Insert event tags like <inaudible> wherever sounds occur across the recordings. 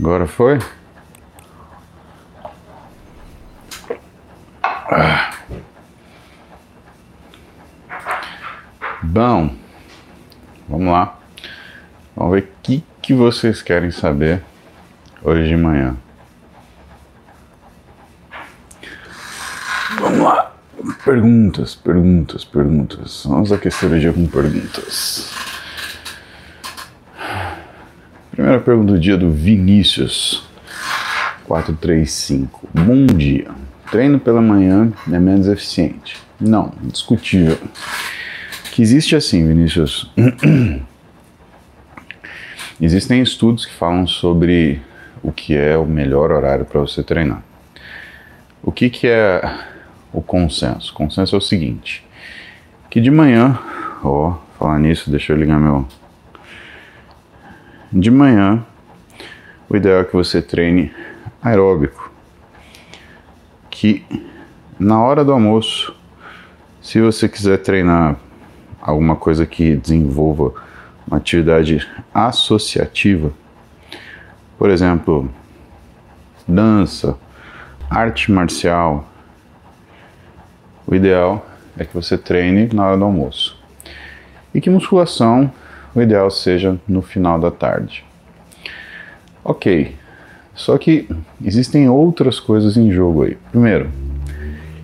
Agora foi? Ah. Bom, vamos lá. Vamos ver o que, que vocês querem saber hoje de manhã. Vamos lá. Perguntas, perguntas, perguntas. Vamos aquecer o dia com perguntas. Primeira pergunta do dia do Vinícius. 435. Bom dia. Treino pela manhã é menos eficiente. Não, discutível. Que existe assim, Vinícius. <clears throat> Existem estudos que falam sobre o que é o melhor horário para você treinar. O que, que é o consenso? O consenso é o seguinte: que de manhã, ó, falar nisso, deixa eu ligar meu. De manhã, o ideal é que você treine aeróbico. Que na hora do almoço, se você quiser treinar alguma coisa que desenvolva uma atividade associativa, por exemplo, dança, arte marcial, o ideal é que você treine na hora do almoço. E que musculação, o ideal seja no final da tarde. Ok, só que existem outras coisas em jogo aí. Primeiro,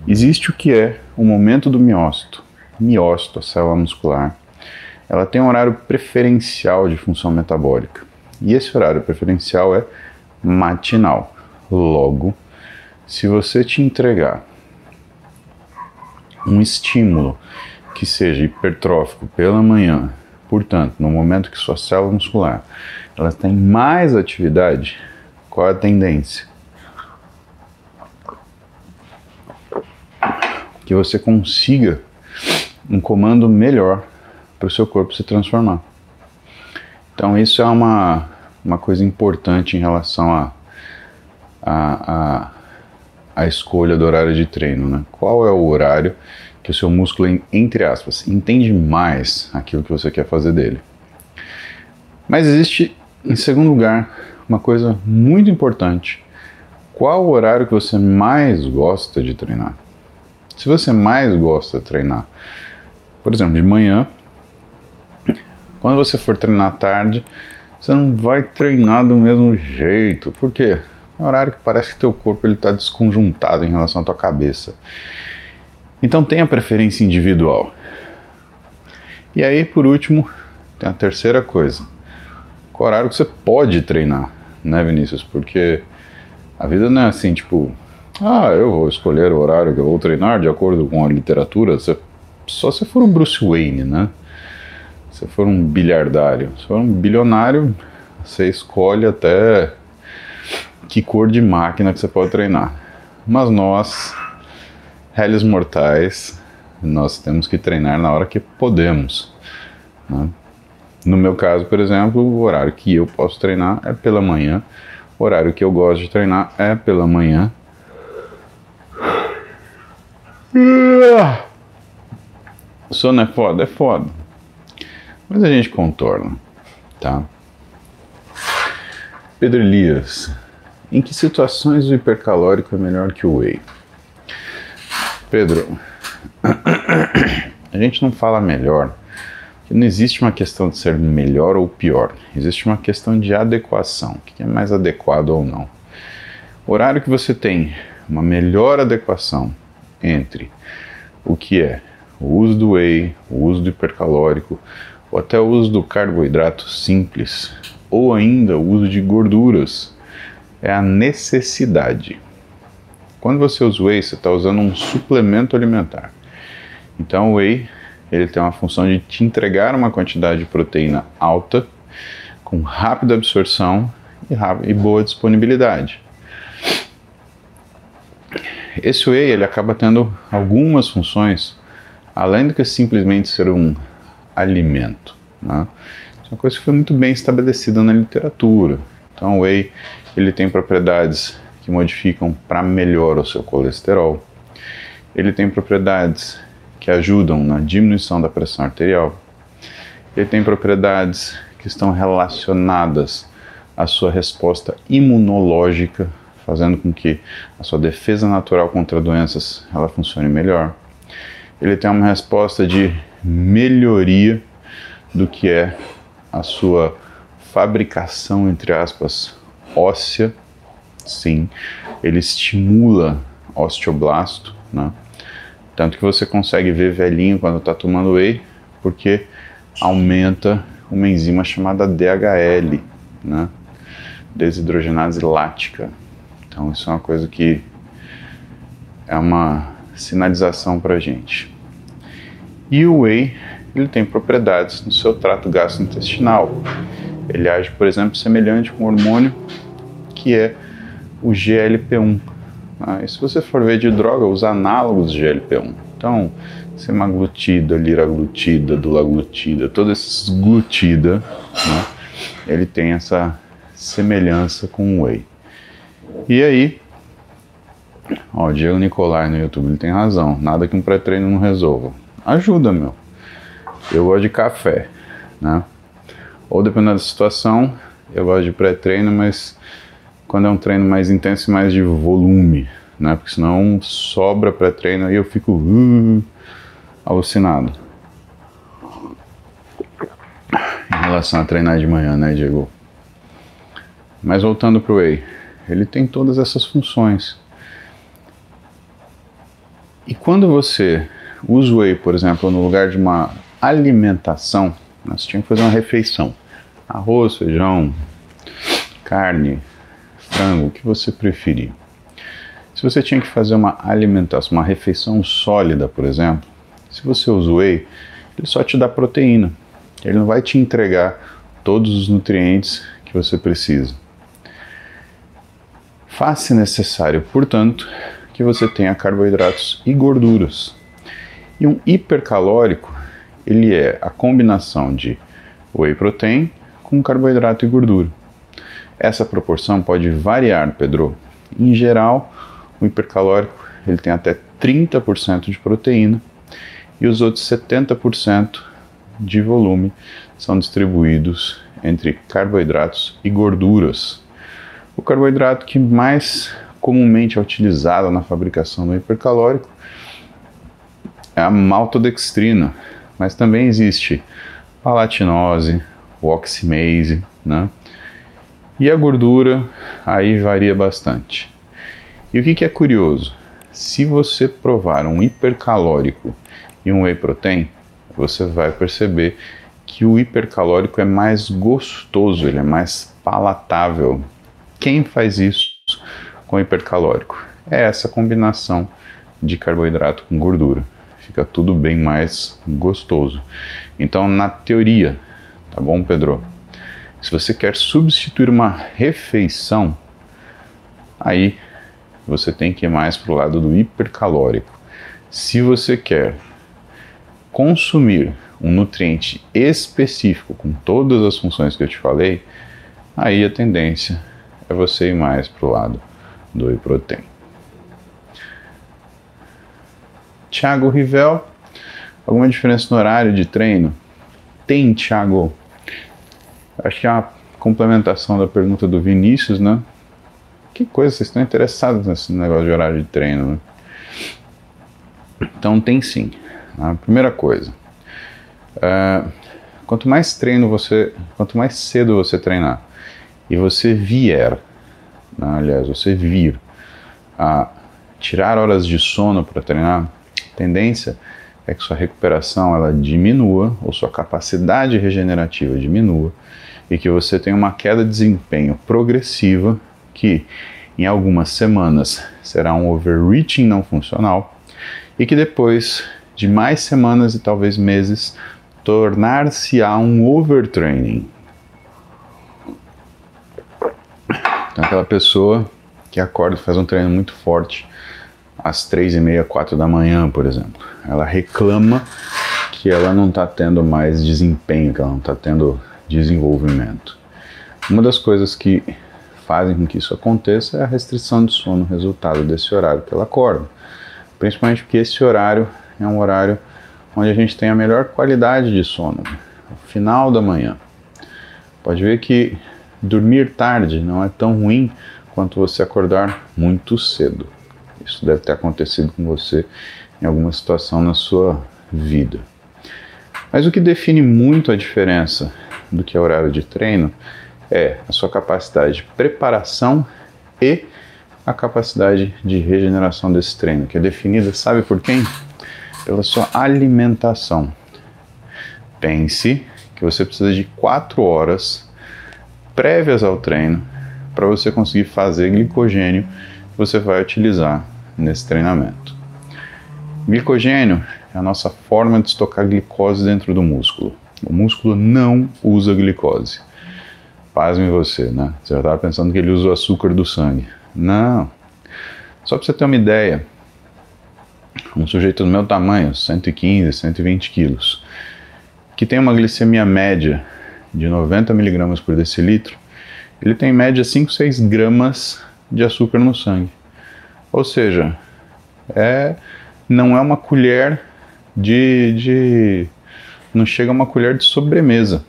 existe o que é o momento do miócito. Miócito, a célula muscular, ela tem um horário preferencial de função metabólica. E esse horário preferencial é matinal. Logo, se você te entregar um estímulo que seja hipertrófico pela manhã, portanto, no momento que sua célula muscular ela tem mais atividade, qual é a tendência? Que você consiga um comando melhor para o seu corpo se transformar. Então isso é uma, uma coisa importante em relação a, a, a a escolha do horário de treino, né? Qual é o horário que o seu músculo, entre aspas, entende mais aquilo que você quer fazer dele. Mas existe, em segundo lugar, uma coisa muito importante. Qual o horário que você mais gosta de treinar? Se você mais gosta de treinar, por exemplo, de manhã, quando você for treinar à tarde, você não vai treinar do mesmo jeito. Por quê? É um horário que parece que teu corpo está desconjuntado em relação à tua cabeça. Então tenha preferência individual. E aí, por último, tem a terceira coisa. Qual horário que você pode treinar, né, Vinícius? Porque a vida não é assim, tipo, ah, eu vou escolher o horário que eu vou treinar de acordo com a literatura. Você, só se for um Bruce Wayne, né? Se for um bilhardário. Se for um bilionário, você escolhe até que cor de máquina que você pode treinar. Mas nós, réis mortais, nós temos que treinar na hora que podemos. Né? No meu caso, por exemplo, o horário que eu posso treinar é pela manhã. O horário que eu gosto de treinar é pela manhã. Sono é foda? É foda. Mas a gente contorna, tá? Pedro Elias, em que situações o hipercalórico é melhor que o whey? Pedro, a gente não fala melhor, não existe uma questão de ser melhor ou pior, existe uma questão de adequação, o que é mais adequado ou não. O horário que você tem uma melhor adequação entre o que é o uso do whey, o uso do hipercalórico, ou até o uso do carboidrato simples, ou ainda o uso de gorduras é a necessidade. Quando você usa whey, você está usando um suplemento alimentar. Então o whey ele tem uma função de te entregar uma quantidade de proteína alta, com rápida absorção e, rápida, e boa disponibilidade. Esse whey ele acaba tendo algumas funções, além do que simplesmente ser um alimento. Né? Isso é uma coisa que foi muito bem estabelecida na literatura. Então o whey ele tem propriedades que modificam para melhor o seu colesterol. Ele tem propriedades que ajudam na diminuição da pressão arterial. Ele tem propriedades que estão relacionadas a sua resposta imunológica, fazendo com que a sua defesa natural contra doenças ela funcione melhor. Ele tem uma resposta de melhoria do que é a sua fabricação, entre aspas, óssea. Sim, ele estimula osteoblasto, né? Tanto que você consegue ver velhinho quando está tomando whey, porque aumenta uma enzima chamada DHL, né? Desidrogenase lática. Então isso é uma coisa que é uma sinalização para gente. E o whey ele tem propriedades no seu trato gastrointestinal. Ele age, por exemplo, semelhante com o hormônio que é o GLP-1. Ah, e se você for ver de droga, os análogos de GLP-1. Então, semaglutida, liraglutida, dulaglutida, todos esses glutida, né, ele tem essa semelhança com o whey. E aí, ó, o Diego Nicolai no YouTube, ele tem razão. Nada que um pré-treino não resolva. Ajuda, meu. Eu gosto de café, né? Ou dependendo da situação, eu gosto de pré-treino, mas quando é um treino mais intenso e mais de volume, né? Porque senão sobra pré-treino e eu fico uh, alucinado. Em relação a treinar de manhã, né, Diego? Mas voltando pro Whey, ele tem todas essas funções. E quando você usa o Whey, por exemplo, no lugar de uma alimentação, nós tínhamos que fazer uma refeição. Arroz, feijão, carne, frango, o que você preferir. Se você tinha que fazer uma alimentação, uma refeição sólida, por exemplo, se você usa whey, ele só te dá proteína. Ele não vai te entregar todos os nutrientes que você precisa. Faz-se necessário, portanto, que você tenha carboidratos e gorduras. E um hipercalórico, ele é a combinação de whey protein com carboidrato e gordura. Essa proporção pode variar, Pedro. Em geral, o hipercalórico ele tem até 30% de proteína e os outros 70% de volume são distribuídos entre carboidratos e gorduras. O carboidrato que mais comumente é utilizado na fabricação do hipercalórico é a maltodextrina, mas também existe palatinose, o oximase, né? E a gordura aí varia bastante. E o que, que é curioso? Se você provar um hipercalórico e um whey protein, você vai perceber que o hipercalórico é mais gostoso, ele é mais palatável. Quem faz isso com hipercalórico? É essa combinação de carboidrato com gordura. Fica tudo bem mais gostoso. Então, na teoria, tá bom, Pedro? Se você quer substituir uma refeição, aí você tem que ir mais para o lado do hipercalórico. Se você quer consumir um nutriente específico com todas as funções que eu te falei, aí a tendência é você ir mais para o lado do whey protein. Tiago Rivel, alguma diferença no horário de treino? Tem, Tiago. Acho que é uma complementação da pergunta do Vinícius, né? Que coisa, vocês estão interessados nesse negócio de horário de treino, né? Então tem sim. A primeira coisa, uh, quanto mais treino você, quanto mais cedo você treinar e você vier, né, aliás, você vir a tirar horas de sono para treinar, a tendência é que sua recuperação ela diminua ou sua capacidade regenerativa diminua e que você tenha uma queda de desempenho progressiva que em algumas semanas será um overreaching não funcional e que depois de mais semanas e talvez meses tornar-se-á um overtraining. Então aquela pessoa que acorda e faz um treino muito forte às três e meia, quatro da manhã, por exemplo, ela reclama que ela não está tendo mais desempenho, que ela não está tendo desenvolvimento. Uma das coisas que fazem com que isso aconteça é a restrição de sono, resultado desse horário que ela acorda. Principalmente porque esse horário é um horário onde a gente tem a melhor qualidade de sono, no final da manhã. Pode ver que dormir tarde não é tão ruim quanto você acordar muito cedo. Isso deve ter acontecido com você em alguma situação na sua vida. Mas o que define muito a diferença do que é horário de treino é a sua capacidade de preparação e a capacidade de regeneração desse treino, que é definida, sabe por quem? Pela sua alimentação. Pense que você precisa de 4 horas prévias ao treino para você conseguir fazer glicogênio que você vai utilizar nesse treinamento. Glicogênio é a nossa forma de estocar glicose dentro do músculo. O músculo não usa glicose. Pasme você, né? Você já estava pensando que ele usa o açúcar do sangue. Não. Só para você ter uma ideia, um sujeito do meu tamanho, 115, 120 quilos, que tem uma glicemia média de 90 miligramas por decilitro, ele tem em média 5, 6 gramas de açúcar no sangue. Ou seja, é, não é uma colher de, de. Não chega uma colher de sobremesa.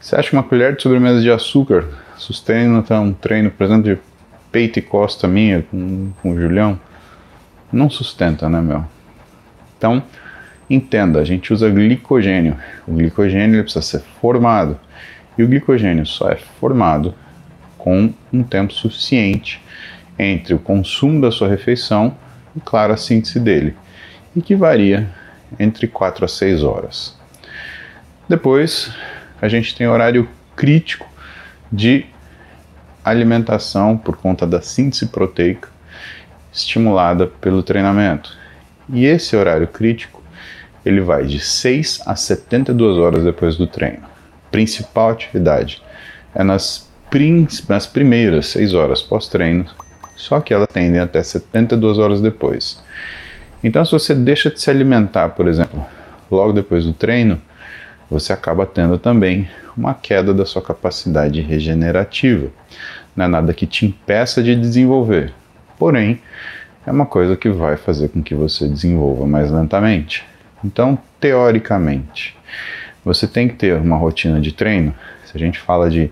Você acha que uma colher de sobremesa de açúcar sustenta um treino, por exemplo, de peito e costa minha com, com o Julião? Não sustenta, né, meu? Então, Entenda, a gente usa glicogênio. O glicogênio precisa ser formado. E o glicogênio só é formado com um tempo suficiente entre o consumo da sua refeição e, claro, a síntese dele, e que varia entre 4 a 6 horas. Depois, a gente tem horário crítico de alimentação por conta da síntese proteica estimulada pelo treinamento. E esse horário crítico ele vai de 6 a 72 horas depois do treino. Principal atividade é nas, nas primeiras 6 horas pós-treino, só que elas tendem até 72 horas depois. Então, se você deixa de se alimentar, por exemplo, logo depois do treino, você acaba tendo também uma queda da sua capacidade regenerativa. Não é nada que te impeça de desenvolver, porém, é uma coisa que vai fazer com que você desenvolva mais lentamente. Então, teoricamente, você tem que ter uma rotina de treino. Se a gente fala de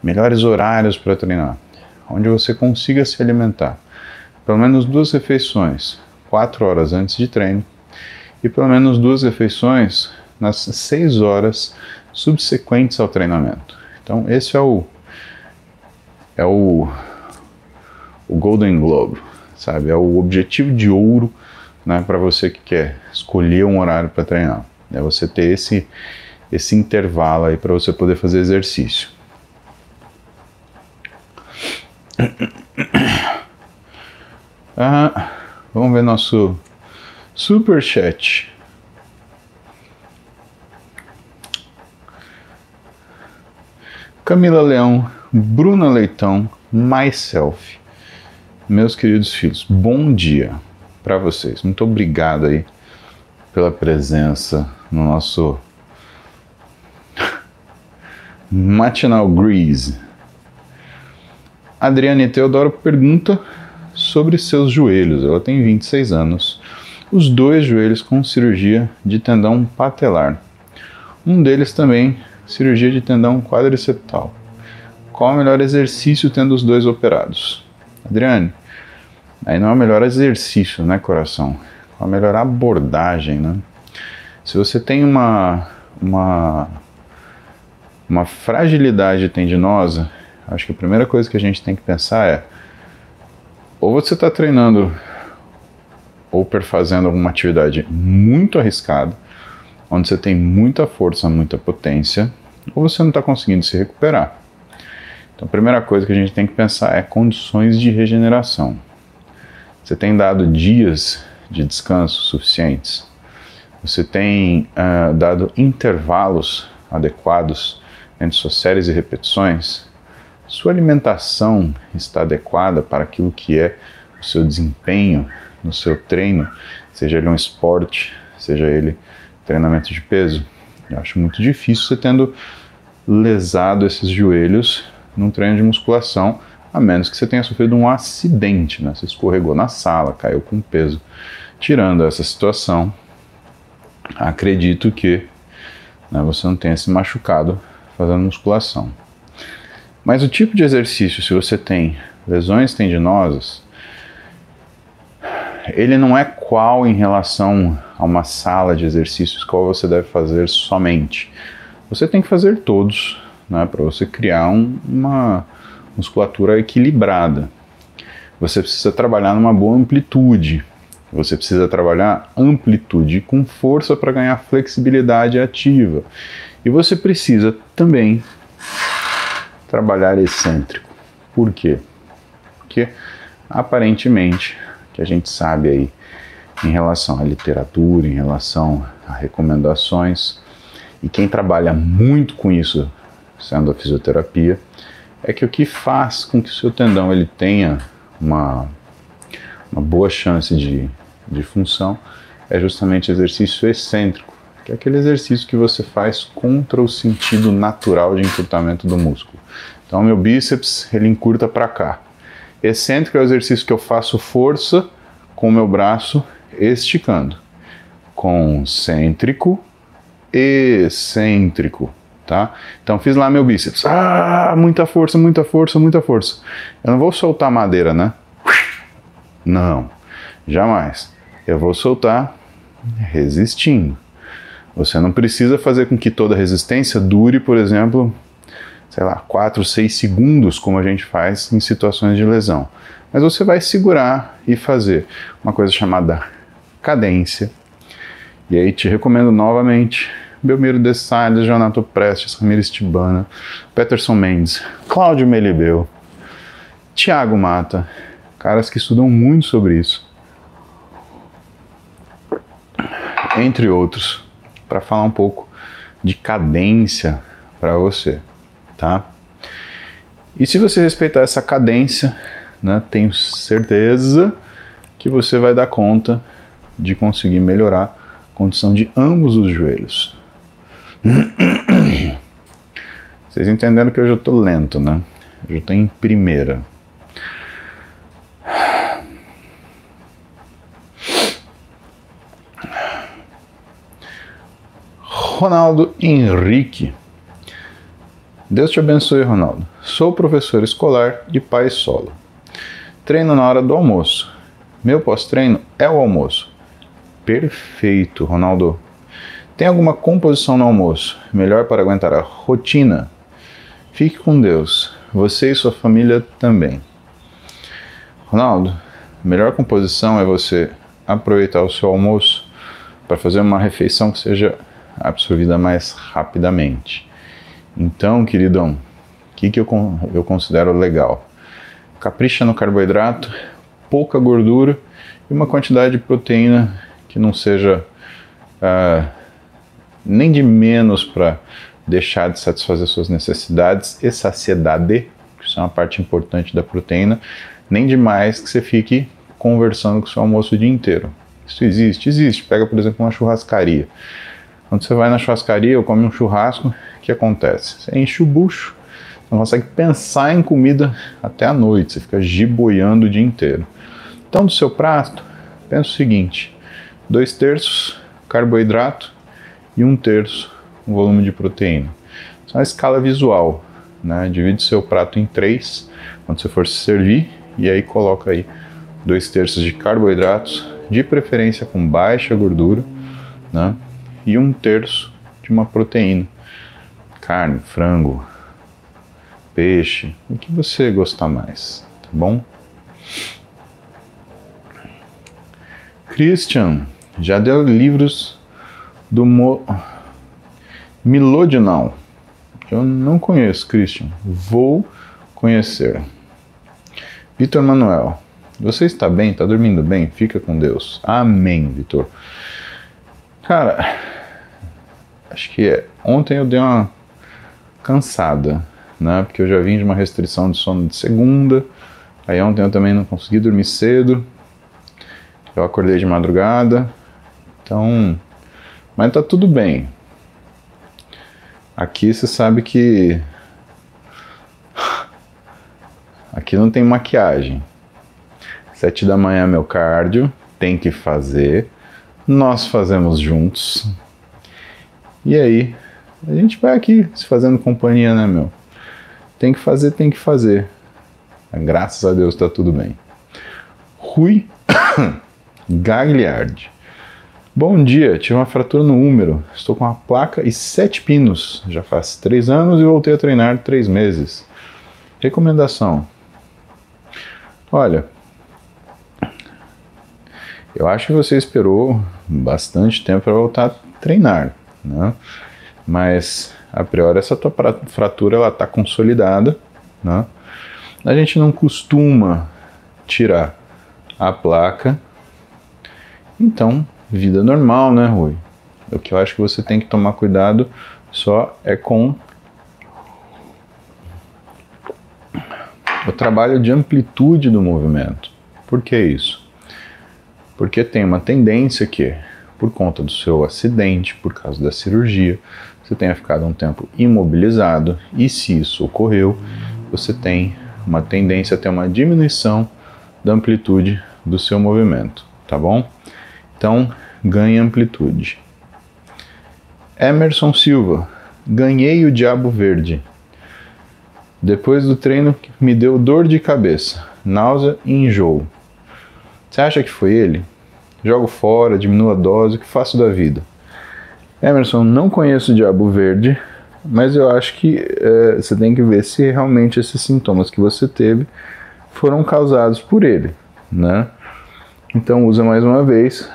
melhores horários para treinar, onde você consiga se alimentar, pelo menos duas refeições, quatro horas antes de treino, e pelo menos duas refeições nas seis horas subsequentes ao treinamento. Então, esse é o é o, o Golden Globe, sabe? É o objetivo de ouro né, para você que quer escolher um horário para treinar. É você ter esse, esse intervalo aí para você poder fazer exercício. <coughs> Ah, vamos ver nosso super chat. Camila Leão, Bruna Leitão, myself. Meus queridos filhos, bom dia para vocês. Muito obrigado aí pela presença no nosso <laughs> Matinal Grease. Adriane Teodoro pergunta sobre seus joelhos. Ela tem 26 anos. Os dois joelhos com cirurgia de tendão patelar. Um deles também cirurgia de tendão quadricetal. Qual o melhor exercício tendo os dois operados? Adriane, Aí não é o melhor exercício, né, coração? É a melhor abordagem, né? Se você tem uma, uma, uma fragilidade tendinosa, acho que a primeira coisa que a gente tem que pensar é ou você está treinando ou fazendo alguma atividade muito arriscada, onde você tem muita força, muita potência, ou você não está conseguindo se recuperar. Então, a primeira coisa que a gente tem que pensar é condições de regeneração. Você tem dado dias de descanso suficientes? Você tem uh, dado intervalos adequados entre suas séries e repetições? Sua alimentação está adequada para aquilo que é o seu desempenho no seu treino, seja ele um esporte, seja ele treinamento de peso? Eu acho muito difícil você tendo lesado esses joelhos num treino de musculação a menos que você tenha sofrido um acidente, né? Você escorregou na sala, caiu com peso. Tirando essa situação, acredito que né, você não tenha se machucado fazendo musculação. Mas o tipo de exercício, se você tem lesões tendinosas, ele não é qual em relação a uma sala de exercícios qual você deve fazer somente. Você tem que fazer todos, né, para você criar um, uma musculatura equilibrada. Você precisa trabalhar numa boa amplitude. Você precisa trabalhar amplitude com força para ganhar flexibilidade ativa. E você precisa também trabalhar excêntrico. Por quê? Porque aparentemente, que a gente sabe aí em relação à literatura, em relação a recomendações, e quem trabalha muito com isso, sendo a fisioterapia, é que o que faz com que o seu tendão ele tenha uma, uma boa chance de, de função é justamente exercício excêntrico, que é aquele exercício que você faz contra o sentido natural de encurtamento do músculo. Então, meu bíceps ele encurta para cá. Excêntrico é o exercício que eu faço força com o meu braço esticando. Concêntrico, excêntrico, tá? Então fiz lá meu bíceps. Ah, muita força, muita força, muita força. Eu não vou soltar madeira, né? Não, jamais. Eu vou soltar resistindo. Você não precisa fazer com que toda resistência dure, por exemplo, sei lá, 4, 6 segundos, como a gente faz em situações de lesão. Mas você vai segurar e fazer uma coisa chamada cadência. E aí te recomendo novamente Belmiro de Salles, Jonato Prestes, Ramires Tibana, Peterson Mendes, Cláudio Melibeu, Tiago Mata, caras que estudam muito sobre isso, entre outros, para falar um pouco de cadência para você, tá? E se você respeitar essa cadência, né, tenho certeza que você vai dar conta de conseguir melhorar a condição de ambos os joelhos. <clears throat> Vocês entenderam que eu já estou lento, né? Eu estou em primeira. Ronaldo Henrique. Deus te abençoe, Ronaldo. Sou professor escolar de pai solo. Treino na hora do almoço. Meu pós-treino é o almoço. Perfeito, Ronaldo. Tem alguma composição no almoço melhor para aguentar a rotina? Fique com Deus. Você e sua família também. Ronaldo, a melhor composição é você aproveitar o seu almoço para fazer uma refeição que seja absorvida mais rapidamente. Então, queridão, o que, que eu, eu considero legal? Capricha no carboidrato, pouca gordura e uma quantidade de proteína que não seja uh, nem de menos para deixar de satisfazer suas necessidades e saciedade, que isso é uma parte importante da proteína, nem de mais que você fique conversando com seu almoço o dia inteiro. Isso existe? Existe. Pega, por exemplo, uma churrascaria. Quando você vai na churrascaria ou come um churrasco, o que acontece? Você enche o bucho, não consegue pensar em comida até a noite, você fica giboiando o dia inteiro. Então, do seu prato, pensa o seguinte: dois terços carboidrato e um terço o volume de proteína. Isso é uma escala visual, né? Divide seu prato em três quando você for se servir e aí coloca aí dois terços de carboidratos, de preferência com baixa gordura, né? E um terço de uma proteína, carne, frango, peixe, o que você gostar mais, tá bom? Christian já deu livros do Mo... Milodinal. Eu não conheço, Christian. Vou conhecer. Vitor Manuel. Você está bem? Está dormindo bem? Fica com Deus. Amém, Vitor. Cara, acho que. Ontem eu dei uma cansada né? Porque eu já vim de uma restrição de sono de segunda. Aí ontem eu também não consegui dormir cedo. Eu acordei de madrugada. Então, mas tá tudo bem. Aqui você sabe que <sighs> aqui não tem maquiagem. Sete da manhã meu cardio, tem que fazer. Nós fazemos juntos. E aí, a gente vai aqui se fazendo companhia, né, meu? tem que fazer, tem que fazer. Graças a Deus está tudo bem. Rui <coughs> Gagliardi. Bom dia, tive uma fratura no úmero. Estou com uma placa e sete pinos. Já faz três anos e voltei a treinar três meses. Recomendação: Olha, eu acho que você esperou bastante tempo para voltar a treinar, né? Mas a priori essa tua fratura ela está consolidada, né? A gente não costuma tirar a placa, então vida normal, né, Rui? O que eu acho que você tem que tomar cuidado só é com o trabalho de amplitude do movimento. Por que isso? Porque tem uma tendência que, por conta do seu acidente, por causa da cirurgia, você tenha ficado um tempo imobilizado e se isso ocorreu, você tem uma tendência a ter uma diminuição da amplitude do seu movimento, tá bom? Então, ganhe amplitude. Emerson Silva, ganhei o Diabo Verde. Depois do treino, me deu dor de cabeça, náusea e enjoo. Você acha que foi ele? Jogo fora, diminuo a dose, o que faço da vida? Emerson, não conheço o Diabo Verde, mas eu acho que é, você tem que ver se realmente esses sintomas que você teve foram causados por ele, né? Então usa mais uma vez.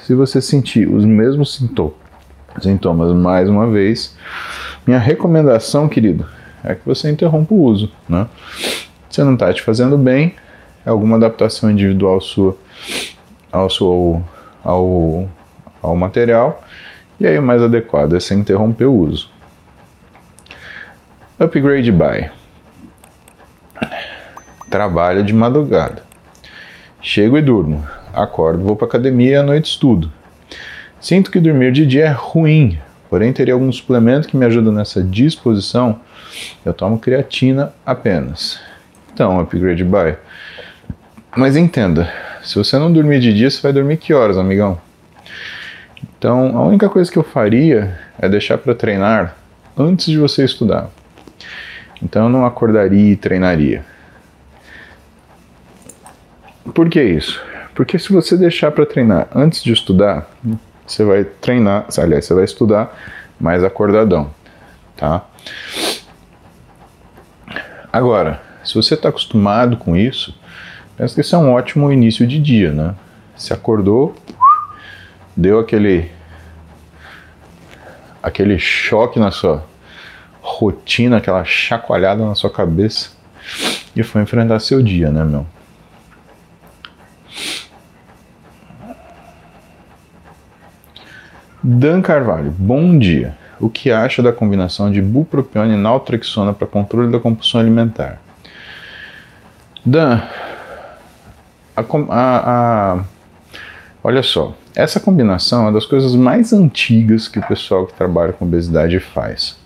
Se você sentir os mesmos sintomas mais uma vez, minha recomendação, querido, é que você interrompa o uso, né? Se não está te fazendo bem, é alguma adaptação individual sua ao, seu, ao, ao material, e aí o mais adequado é você interromper o uso. Upgrade by. Trabalho de madrugada. Chego e durmo. Acordo, vou para academia e à noite estudo. Sinto que dormir de dia é ruim, porém teria algum suplemento que me ajuda nessa disposição. Eu tomo creatina apenas. Então, upgrade by. Mas entenda, se você não dormir de dia, você vai dormir que horas, amigão? Então, a única coisa que eu faria é deixar para treinar antes de você estudar. Então, eu não acordaria e treinaria. Por que isso? Porque se você deixar para treinar antes de estudar, você vai treinar, aliás, você vai estudar mais acordadão, tá? Agora, se você está acostumado com isso, Penso que isso é um ótimo início de dia, né? Se acordou, deu aquele aquele choque na sua rotina, aquela chacoalhada na sua cabeça e foi enfrentar seu dia, né, meu? Dan Carvalho, bom dia. O que acha da combinação de bupropiona e naltrexona para controle da compulsão alimentar? Dan, a, a, a, olha só, essa combinação é uma das coisas mais antigas que o pessoal que trabalha com obesidade faz.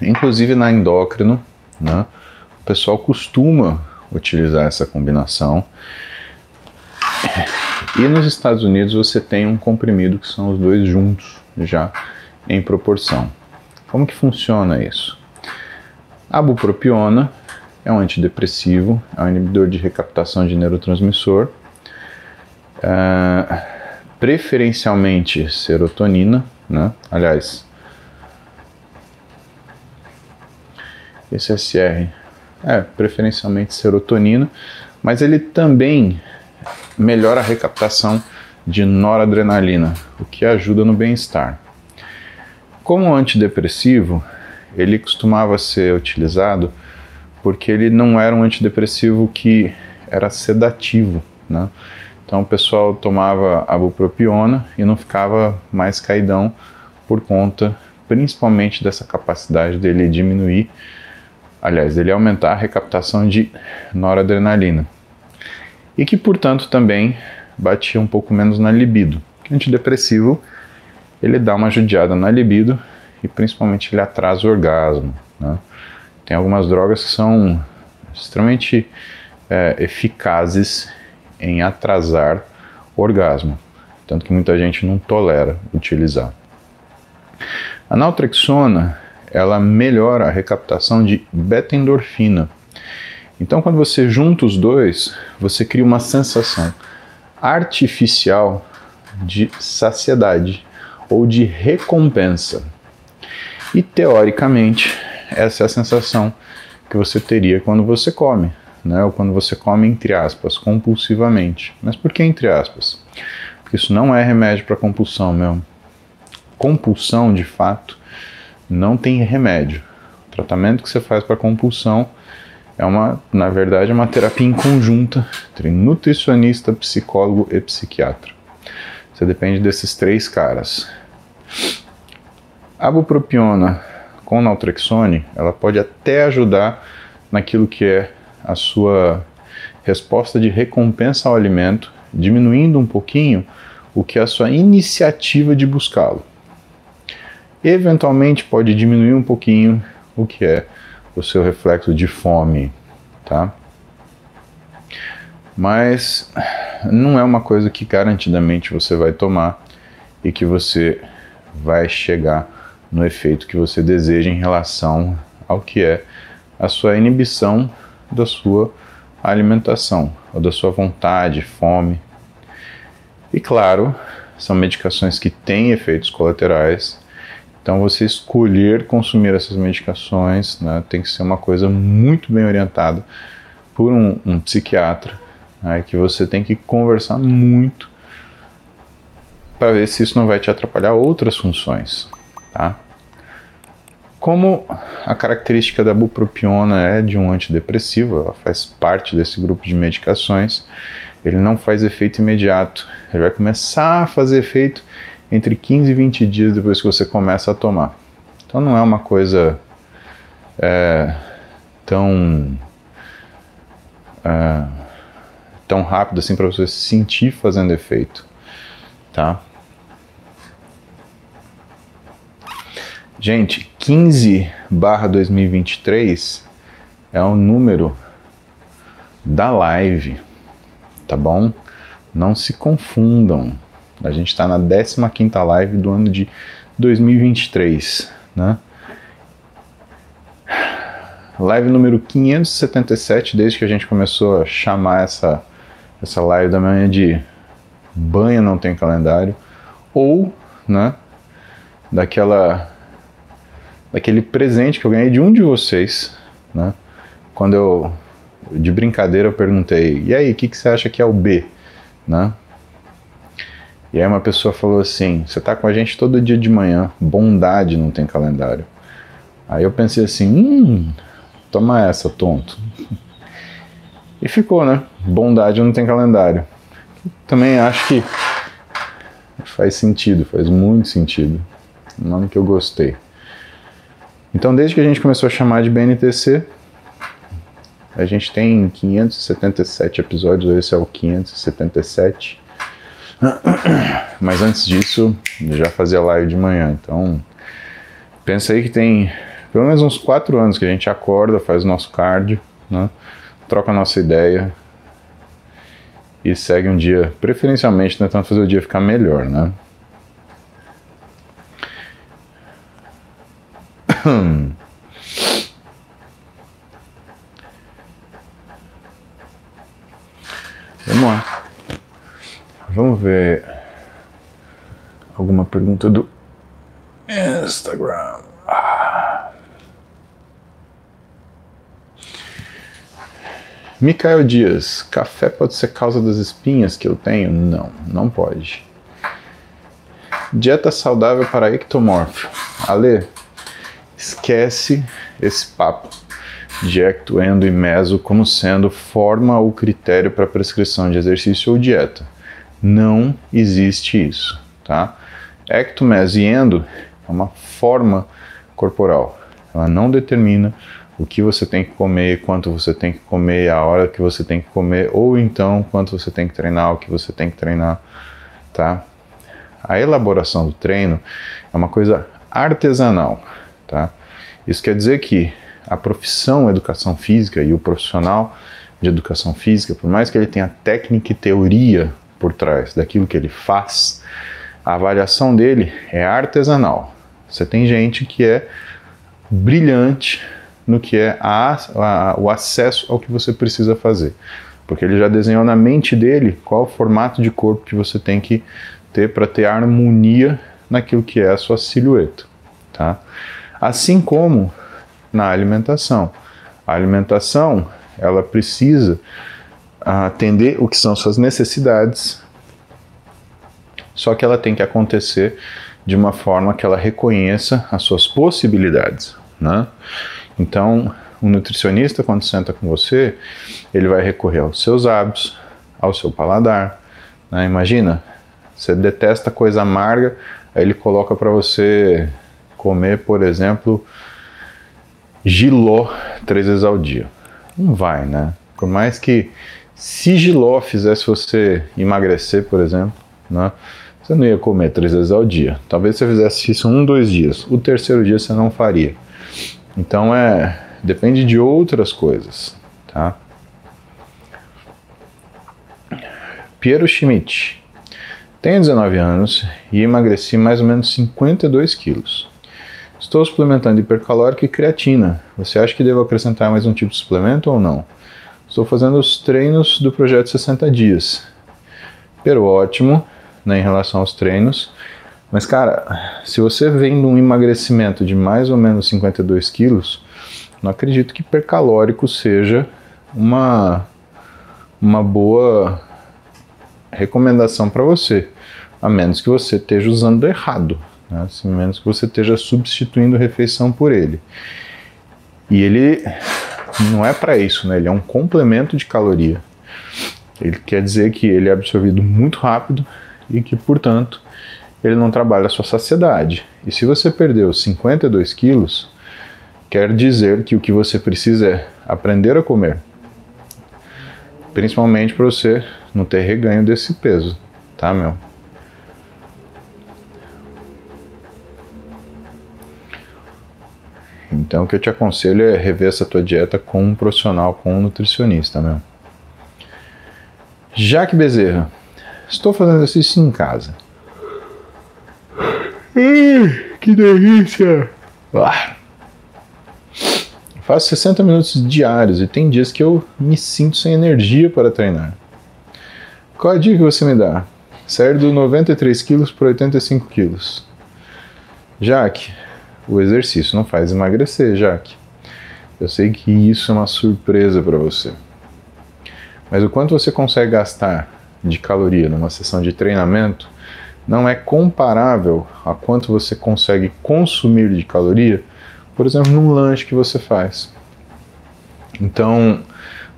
Inclusive na endócrino, né, o pessoal costuma utilizar essa combinação. E nos Estados Unidos você tem um comprimido que são os dois juntos, já em proporção. Como que funciona isso? A bupropiona é um antidepressivo, é um inibidor de recaptação de neurotransmissor, uh, preferencialmente serotonina, né? aliás, esse SR é preferencialmente serotonina, mas ele também melhora a recaptação de noradrenalina, o que ajuda no bem-estar. Como antidepressivo, ele costumava ser utilizado porque ele não era um antidepressivo que era sedativo, né? Então o pessoal tomava a bupropiona e não ficava mais caidão por conta principalmente dessa capacidade dele diminuir, aliás, dele aumentar a recaptação de noradrenalina. E que, portanto, também batia um pouco menos na libido. O antidepressivo, ele dá uma judiada na libido e principalmente ele atrasa o orgasmo, né? Tem algumas drogas que são extremamente é, eficazes em atrasar o orgasmo, tanto que muita gente não tolera utilizar. A naltrexona ela melhora a recaptação de beta-endorfina. Então, quando você junta os dois, você cria uma sensação artificial de saciedade ou de recompensa. E teoricamente, essa é a sensação que você teria quando você come, né? Ou quando você come entre aspas, compulsivamente. Mas por que entre aspas? Porque isso não é remédio para compulsão, meu. Compulsão, de fato, não tem remédio. O tratamento que você faz para compulsão é uma, na verdade, é uma terapia em conjunta entre nutricionista, psicólogo e psiquiatra. Você depende desses três caras. A bupropiona com naltrexone, ela pode até ajudar naquilo que é a sua resposta de recompensa ao alimento, diminuindo um pouquinho o que é a sua iniciativa de buscá-lo. Eventualmente pode diminuir um pouquinho o que é o seu reflexo de fome, tá? Mas não é uma coisa que garantidamente você vai tomar e que você vai chegar no efeito que você deseja em relação ao que é a sua inibição da sua alimentação, ou da sua vontade, fome. E claro, são medicações que têm efeitos colaterais. Então, você escolher consumir essas medicações né, tem que ser uma coisa muito bem orientada por um, um psiquiatra, né, que você tem que conversar muito para ver se isso não vai te atrapalhar outras funções, tá? Como a característica da bupropiona é de um antidepressivo, ela faz parte desse grupo de medicações, ele não faz efeito imediato. Ele vai começar a fazer efeito entre 15 e 20 dias depois que você começa a tomar. Então não é uma coisa é, tão é, tão rápido assim para você sentir fazendo efeito, tá? Gente, 15 barra 2023 é o número da live, tá bom? Não se confundam. A gente está na 15 live do ano de 2023, né? Live número 577, desde que a gente começou a chamar essa, essa live da manhã de banho não tem calendário, ou, né, daquela daquele presente que eu ganhei de um de vocês, né? Quando eu, de brincadeira, eu perguntei, e aí, o que, que você acha que é o B, né? E aí uma pessoa falou assim, você tá com a gente todo dia de manhã, bondade não tem calendário. Aí eu pensei assim, hum, toma essa, tonto. E ficou, né? Bondade não tem calendário. Também acho que faz sentido, faz muito sentido. Um nome que eu gostei. Então, desde que a gente começou a chamar de BNTC, a gente tem 577 episódios, esse é o 577. Mas antes disso, já fazia live de manhã. Então, pensa aí que tem pelo menos uns 4 anos que a gente acorda, faz o nosso cardio, né? troca a nossa ideia e segue um dia, preferencialmente tentando fazer o dia ficar melhor, né? Vamos lá. Vamos ver alguma pergunta do Instagram. Micael Dias, café pode ser causa das espinhas que eu tenho? Não, não pode. Dieta saudável para ectomorfo. Ale, esquece esse papo de ecto, endo e meso como sendo forma ou critério para prescrição de exercício ou dieta. Não existe isso, tá? Ecto, meso e endo é uma forma corporal. Ela não determina o que você tem que comer, quanto você tem que comer, a hora que você tem que comer, ou então quanto você tem que treinar, o que você tem que treinar, tá? A elaboração do treino é uma coisa artesanal. Tá? Isso quer dizer que a profissão educação física e o profissional de educação física, por mais que ele tenha técnica e teoria por trás daquilo que ele faz, a avaliação dele é artesanal. Você tem gente que é brilhante no que é a, a, o acesso ao que você precisa fazer. Porque ele já desenhou na mente dele qual o formato de corpo que você tem que ter para ter harmonia naquilo que é a sua silhueta. Tá? Assim como na alimentação. A alimentação ela precisa atender o que são suas necessidades, só que ela tem que acontecer de uma forma que ela reconheça as suas possibilidades. Né? Então, o nutricionista, quando senta com você, ele vai recorrer aos seus hábitos, ao seu paladar. Né? Imagina, você detesta coisa amarga, aí ele coloca para você comer, por exemplo, giló três vezes ao dia. Não vai, né? Por mais que se giló fizesse você emagrecer, por exemplo, né? Você não ia comer três vezes ao dia. Talvez você fizesse isso um, dois dias. O terceiro dia você não faria. Então é depende de outras coisas, tá? Piero Schmidt. Tenho 19 anos e emagreci mais ou menos 52 quilos. Estou suplementando hipercalórico e creatina. Você acha que devo acrescentar mais um tipo de suplemento ou não? Estou fazendo os treinos do projeto 60 dias. Pero ótimo, né, em relação aos treinos. Mas, cara, se você vem de um emagrecimento de mais ou menos 52 quilos, não acredito que hipercalórico seja uma, uma boa recomendação para você, a menos que você esteja usando errado né? assim, menos que você esteja substituindo refeição por ele. E ele não é para isso, né? ele é um complemento de caloria. Ele quer dizer que ele é absorvido muito rápido e que, portanto, ele não trabalha a sua saciedade. E se você perdeu 52 quilos, quer dizer que o que você precisa é aprender a comer. Principalmente para você não ter reganho desse peso, tá, meu? Então o que eu te aconselho é rever essa tua dieta com um profissional, com um nutricionista, né? Jaque Bezerra, estou fazendo exercício em casa. que delícia! Ah. Faço 60 minutos diários e tem dias que eu me sinto sem energia para treinar. Qual a dica que você me dá? Sair do 93 quilos para 85 quilos. Jaque, o exercício não faz emagrecer, Jaque. Eu sei que isso é uma surpresa para você. Mas o quanto você consegue gastar de caloria numa sessão de treinamento não é comparável a quanto você consegue consumir de caloria, por exemplo, num lanche que você faz. Então,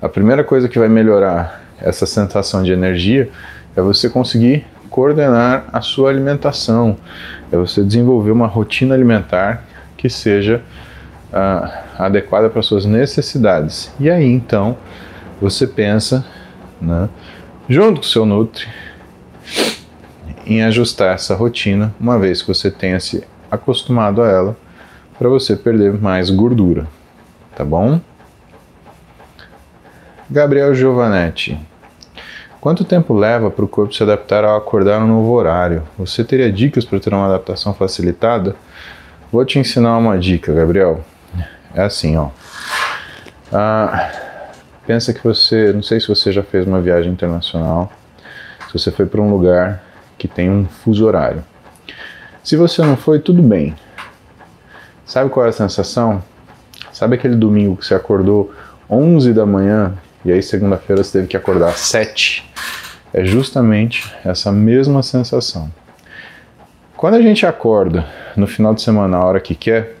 a primeira coisa que vai melhorar essa sensação de energia é você conseguir coordenar a sua alimentação, é você desenvolver uma rotina alimentar que seja uh, adequada para suas necessidades. E aí então você pensa, né, junto com o seu Nutri, em ajustar essa rotina, uma vez que você tenha se acostumado a ela, para você perder mais gordura, tá bom? Gabriel Giovanetti. Quanto tempo leva para o corpo se adaptar ao acordar no novo horário? Você teria dicas para ter uma adaptação facilitada? Vou te ensinar uma dica, Gabriel. É assim, ó. Ah, pensa que você, não sei se você já fez uma viagem internacional, se você foi para um lugar que tem um fuso horário. Se você não foi, tudo bem. Sabe qual é a sensação? Sabe aquele domingo que você acordou 11 da manhã e aí segunda-feira você teve que acordar às 7? É justamente essa mesma sensação. Quando a gente acorda no final de semana, a hora que quer,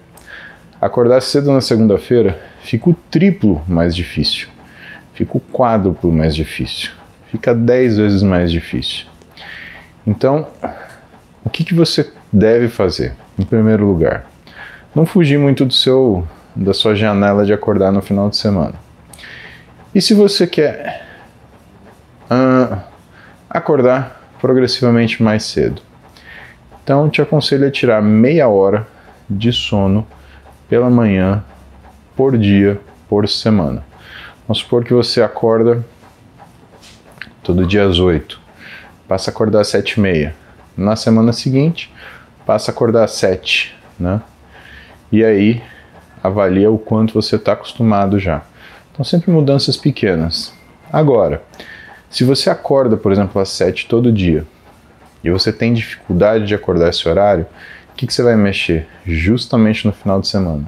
acordar cedo na segunda-feira fica o triplo mais difícil, fica o quádruplo mais difícil, fica dez vezes mais difícil. Então, o que, que você deve fazer? Em primeiro lugar, não fugir muito do seu da sua janela de acordar no final de semana. E se você quer uh, acordar progressivamente mais cedo. Então, te aconselho a tirar meia hora de sono pela manhã, por dia, por semana. Vamos supor que você acorda todo dia às 8, passa a acordar às 7 e meia. Na semana seguinte, passa a acordar às 7, né? E aí, avalia o quanto você está acostumado já. Então, sempre mudanças pequenas. Agora, se você acorda, por exemplo, às 7 todo dia e você tem dificuldade de acordar esse horário, o que, que você vai mexer? Justamente no final de semana.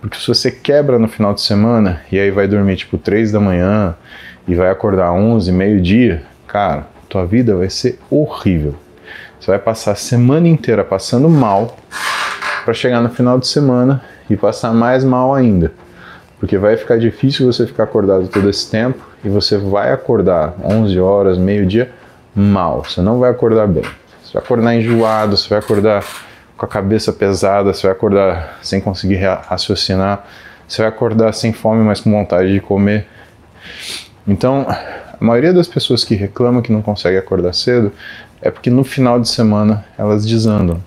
Porque se você quebra no final de semana e aí vai dormir tipo 3 da manhã e vai acordar 11, meio-dia, cara, tua vida vai ser horrível. Você vai passar a semana inteira passando mal para chegar no final de semana e passar mais mal ainda. Porque vai ficar difícil você ficar acordado todo esse tempo e você vai acordar 11 horas, meio-dia mal. Você não vai acordar bem. Você vai acordar enjoado, você vai acordar com a cabeça pesada, você vai acordar sem conseguir raciocinar, você vai acordar sem fome, mas com vontade de comer. Então, a maioria das pessoas que reclamam que não consegue acordar cedo é porque no final de semana elas desandam.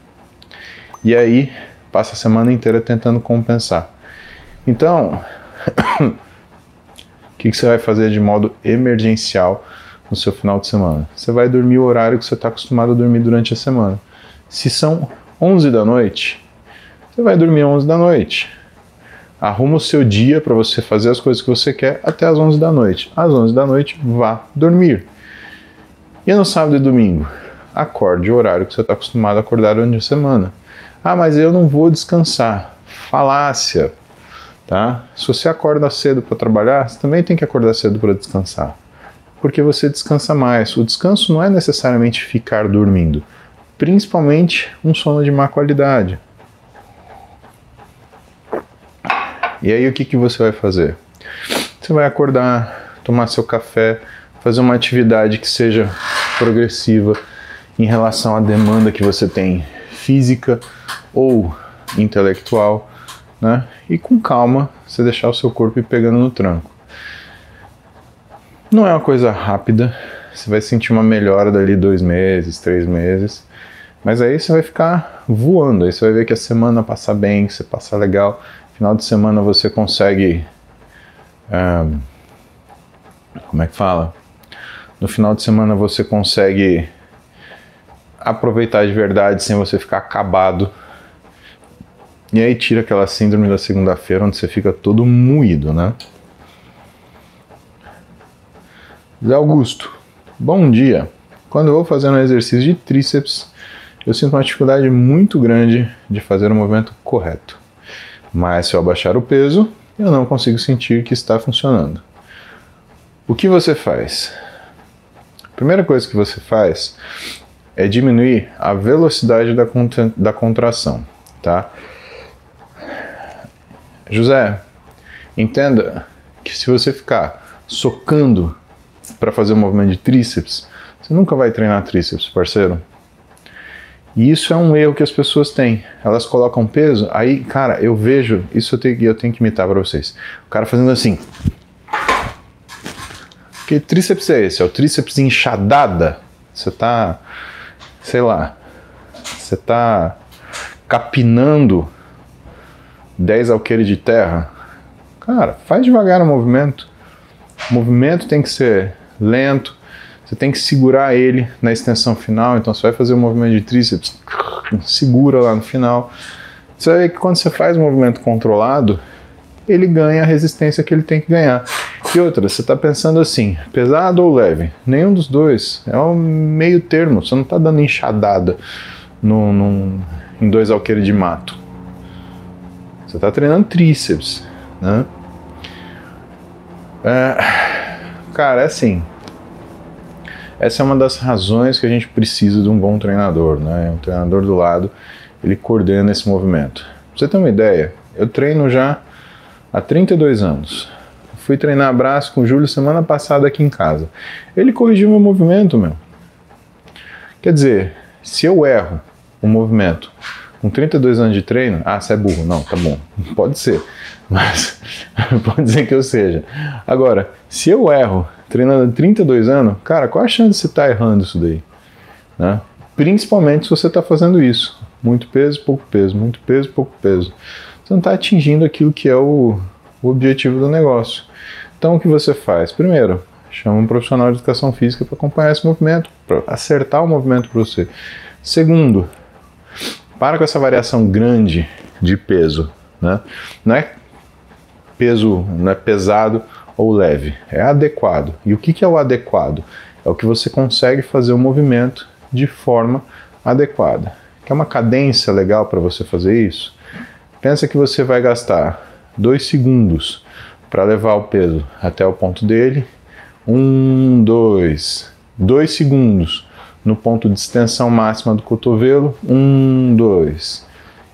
E aí passa a semana inteira tentando compensar. Então, o <coughs> que, que você vai fazer de modo emergencial no seu final de semana? Você vai dormir o horário que você está acostumado a dormir durante a semana. Se são 11 da noite, você vai dormir 11 da noite. Arruma o seu dia para você fazer as coisas que você quer até as 11 da noite. Às 11 da noite, vá dormir. E no sábado e domingo? Acorde o horário que você está acostumado a acordar durante a semana. Ah, mas eu não vou descansar. Falácia. Tá? Se você acorda cedo para trabalhar, você também tem que acordar cedo para descansar. Porque você descansa mais. O descanso não é necessariamente ficar dormindo principalmente um sono de má qualidade. E aí o que, que você vai fazer? Você vai acordar, tomar seu café, fazer uma atividade que seja progressiva em relação à demanda que você tem física ou intelectual, né? E com calma você deixar o seu corpo ir pegando no tranco. Não é uma coisa rápida, você vai sentir uma melhora dali dois meses, três meses, mas aí você vai ficar voando, aí você vai ver que a semana passa bem, que você passa legal. Final de semana você consegue. Um, como é que fala? No final de semana você consegue aproveitar de verdade sem você ficar acabado. E aí tira aquela síndrome da segunda-feira onde você fica todo moído, né? Zé Augusto, bom dia. Quando eu vou fazendo um exercício de tríceps, eu sinto uma dificuldade muito grande de fazer o movimento correto. Mas se eu abaixar o peso, eu não consigo sentir que está funcionando. O que você faz? A primeira coisa que você faz é diminuir a velocidade da, contra da contração, tá? José, entenda que se você ficar socando para fazer um movimento de tríceps, você nunca vai treinar tríceps, parceiro. E isso é um erro que as pessoas têm. Elas colocam peso, aí, cara, eu vejo, isso eu tenho, eu tenho que imitar para vocês. O cara fazendo assim. Que tríceps é esse? É o tríceps enxadada? Você tá, sei lá, você tá capinando 10 alqueires de terra. Cara, faz devagar o movimento. O movimento tem que ser lento, você tem que segurar ele na extensão final, então você vai fazer o um movimento de tríceps, segura lá no final. Você vai ver que quando você faz um movimento controlado, ele ganha a resistência que ele tem que ganhar. E outra, você está pensando assim, pesado ou leve? Nenhum dos dois. É um meio termo, você não está dando enxadada no, em dois alqueires de mato. Você está treinando tríceps, né? É, cara, é assim, essa é uma das razões que a gente precisa de um bom treinador, né? Um treinador do lado, ele coordena esse movimento. Pra você ter uma ideia, eu treino já há 32 anos. Fui treinar braço com o Júlio semana passada aqui em casa. Ele corrigiu meu movimento, meu. Quer dizer, se eu erro o movimento com 32 anos de treino, ah, você é burro. Não, tá bom. Pode ser. Mas <laughs> pode dizer que eu seja. Agora, se eu erro treinando há 32 anos, cara, qual a chance de você estar tá errando isso daí? Né? Principalmente se você está fazendo isso. Muito peso, pouco peso, muito peso, pouco peso. Você não está atingindo aquilo que é o, o objetivo do negócio. Então o que você faz? Primeiro, chama um profissional de educação física para acompanhar esse movimento, para acertar o movimento para você. Segundo, para com essa variação grande de peso, né? Não é peso, não é pesado ou leve, é adequado. E o que, que é o adequado? É o que você consegue fazer o movimento de forma adequada. Quer uma cadência legal para você fazer isso? Pensa que você vai gastar dois segundos para levar o peso até o ponto dele. Um, dois, dois segundos no ponto de extensão máxima do cotovelo. Um, dois.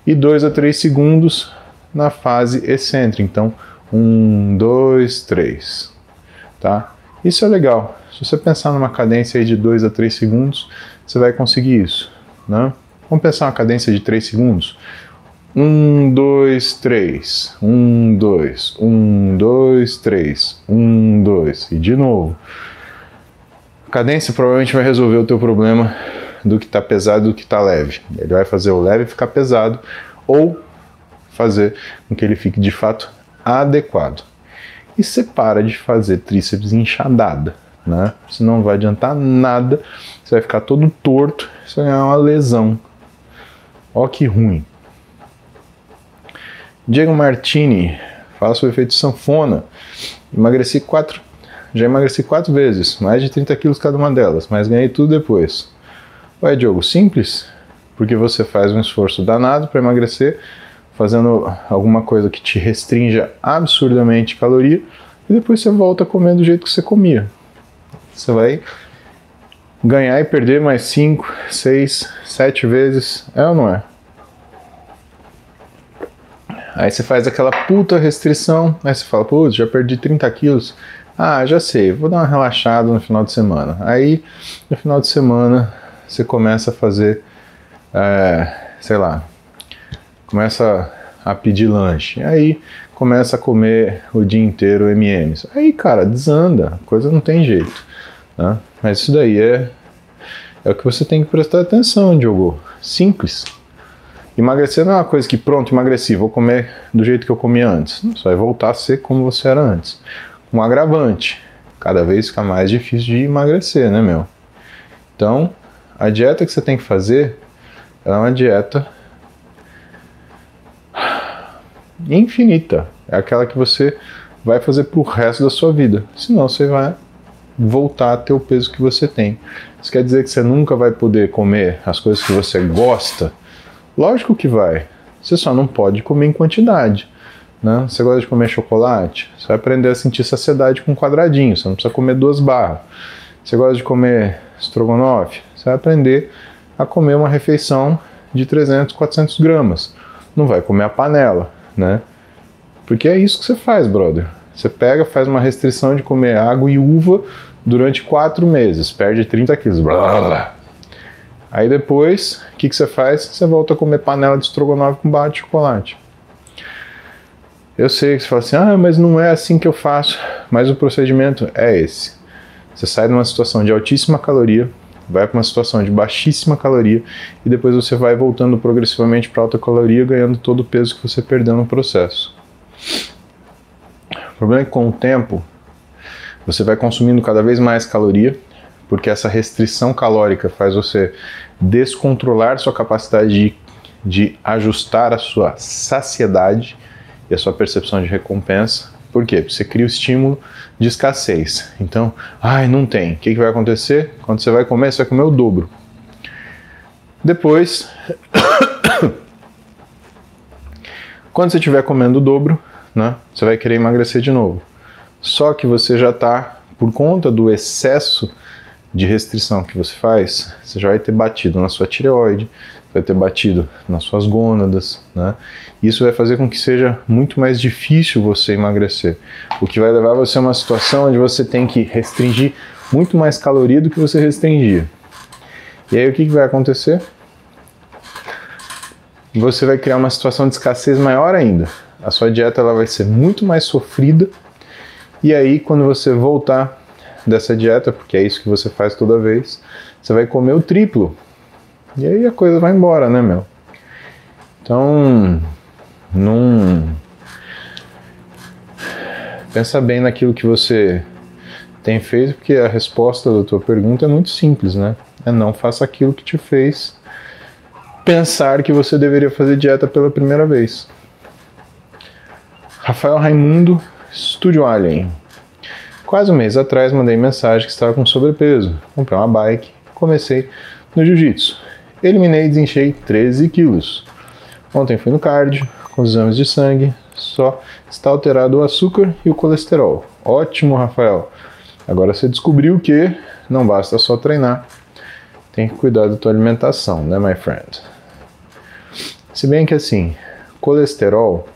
E dois a três segundos na fase excêntrica. Então, um, dois, três. Tá? Isso é legal. Se você pensar numa cadência de 2 a 3 segundos, você vai conseguir isso. Né? Vamos pensar uma cadência de 3 segundos? 1, 2, 3. 1, 2. 1, 2, 3. 1, 2. E de novo. Cadência provavelmente vai resolver o teu problema do que está pesado e do que está leve. Ele vai fazer o leve ficar pesado ou fazer com que ele fique de fato adequado. E separa de fazer tríceps inchadada, né? Senão não vai adiantar nada, você vai ficar todo torto, você vai ganhar uma lesão. Ó que ruim. Diego Martini, faço o efeito sanfona. Emagreci quatro, já emagreci quatro vezes, mais de 30 quilos cada uma delas, mas ganhei tudo depois. Ué, Diogo, simples, porque você faz um esforço danado para emagrecer, fazendo alguma coisa que te restrinja absurdamente caloria e depois você volta comer do jeito que você comia. Você vai ganhar e perder mais 5, 6, 7 vezes, é ou não é? Aí você faz aquela puta restrição, aí você fala, putz, já perdi 30 quilos. Ah, já sei, vou dar uma relaxada no final de semana. Aí, no final de semana, você começa a fazer, é, sei lá, começa a pedir lanche. Aí começa a comer o dia inteiro MMs. Aí, cara, desanda, a coisa não tem jeito. Né? Mas isso daí é, é o que você tem que prestar atenção, Diogo. Simples. Emagrecer não é uma coisa que, pronto, emagreci, vou comer do jeito que eu comia antes. Você vai voltar a ser como você era antes. Um agravante. Cada vez fica mais difícil de emagrecer, né, meu? Então, a dieta que você tem que fazer é uma dieta infinita. É aquela que você vai fazer pro resto da sua vida. Senão você vai voltar a ter o peso que você tem. Isso quer dizer que você nunca vai poder comer as coisas que você gosta? Lógico que vai. Você só não pode comer em quantidade. Né? Você gosta de comer chocolate? Você vai aprender a sentir saciedade com um quadradinho. Você não precisa comer duas barras. Você gosta de comer estrogonofe? Você vai aprender a comer uma refeição de 300, 400 gramas. Não vai comer a panela né? Porque é isso que você faz, brother. Você pega, faz uma restrição de comer água e uva durante quatro meses, perde 30 quilos. Blá, blá. Aí depois, o que, que você faz? Você volta a comer panela de estrogonofe com barra de chocolate. Eu sei que você fala assim, ah, mas não é assim que eu faço. Mas o procedimento é esse. Você sai de uma situação de altíssima caloria, vai para uma situação de baixíssima caloria e depois você vai voltando progressivamente para alta caloria, ganhando todo o peso que você perdeu no processo. O problema é que com o tempo você vai consumindo cada vez mais caloria, porque essa restrição calórica faz você descontrolar sua capacidade de, de ajustar a sua saciedade e a sua percepção de recompensa por quê? Porque você cria o estímulo de escassez. Então, ai, não tem. O que, que vai acontecer? Quando você vai comer, você vai comer o dobro. Depois, <coughs> quando você estiver comendo o dobro, né, você vai querer emagrecer de novo. Só que você já está, por conta do excesso de restrição que você faz, você já vai ter batido na sua tireoide, vai ter batido nas suas gônadas, né? Isso vai fazer com que seja muito mais difícil você emagrecer, o que vai levar você a uma situação onde você tem que restringir muito mais caloria do que você restringia. E aí o que, que vai acontecer? Você vai criar uma situação de escassez maior ainda. A sua dieta ela vai ser muito mais sofrida. E aí quando você voltar dessa dieta, porque é isso que você faz toda vez, você vai comer o triplo e aí a coisa vai embora, né, meu? Então, não. Pensa bem naquilo que você tem feito, porque a resposta da tua pergunta é muito simples, né? É não faça aquilo que te fez pensar que você deveria fazer dieta pela primeira vez. Rafael Raimundo, Estúdio Alien. Quase um mês atrás mandei mensagem que estava com sobrepeso. Comprei uma bike, comecei no jiu-jitsu. Eliminei e desenchei 13 quilos. Ontem fui no cardio, com os exames de sangue, só está alterado o açúcar e o colesterol. Ótimo, Rafael. Agora você descobriu que não basta só treinar, tem que cuidar da tua alimentação, né, my friend? Se bem que assim, colesterol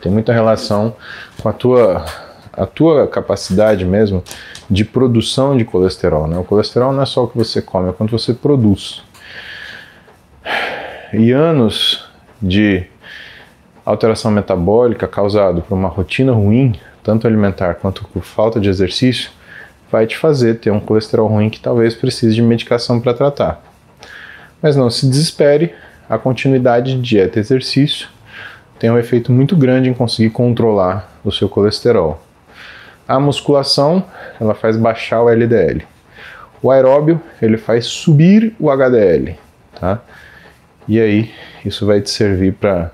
tem muita relação com a tua, a tua capacidade mesmo de produção de colesterol. Né? O colesterol não é só o que você come, é quanto você produz. E anos de alteração metabólica causado por uma rotina ruim, tanto alimentar quanto por falta de exercício, vai te fazer ter um colesterol ruim que talvez precise de medicação para tratar. Mas não se desespere, a continuidade de dieta e exercício tem um efeito muito grande em conseguir controlar o seu colesterol. A musculação, ela faz baixar o LDL. O aeróbio, ele faz subir o HDL, tá? E aí, isso vai te servir para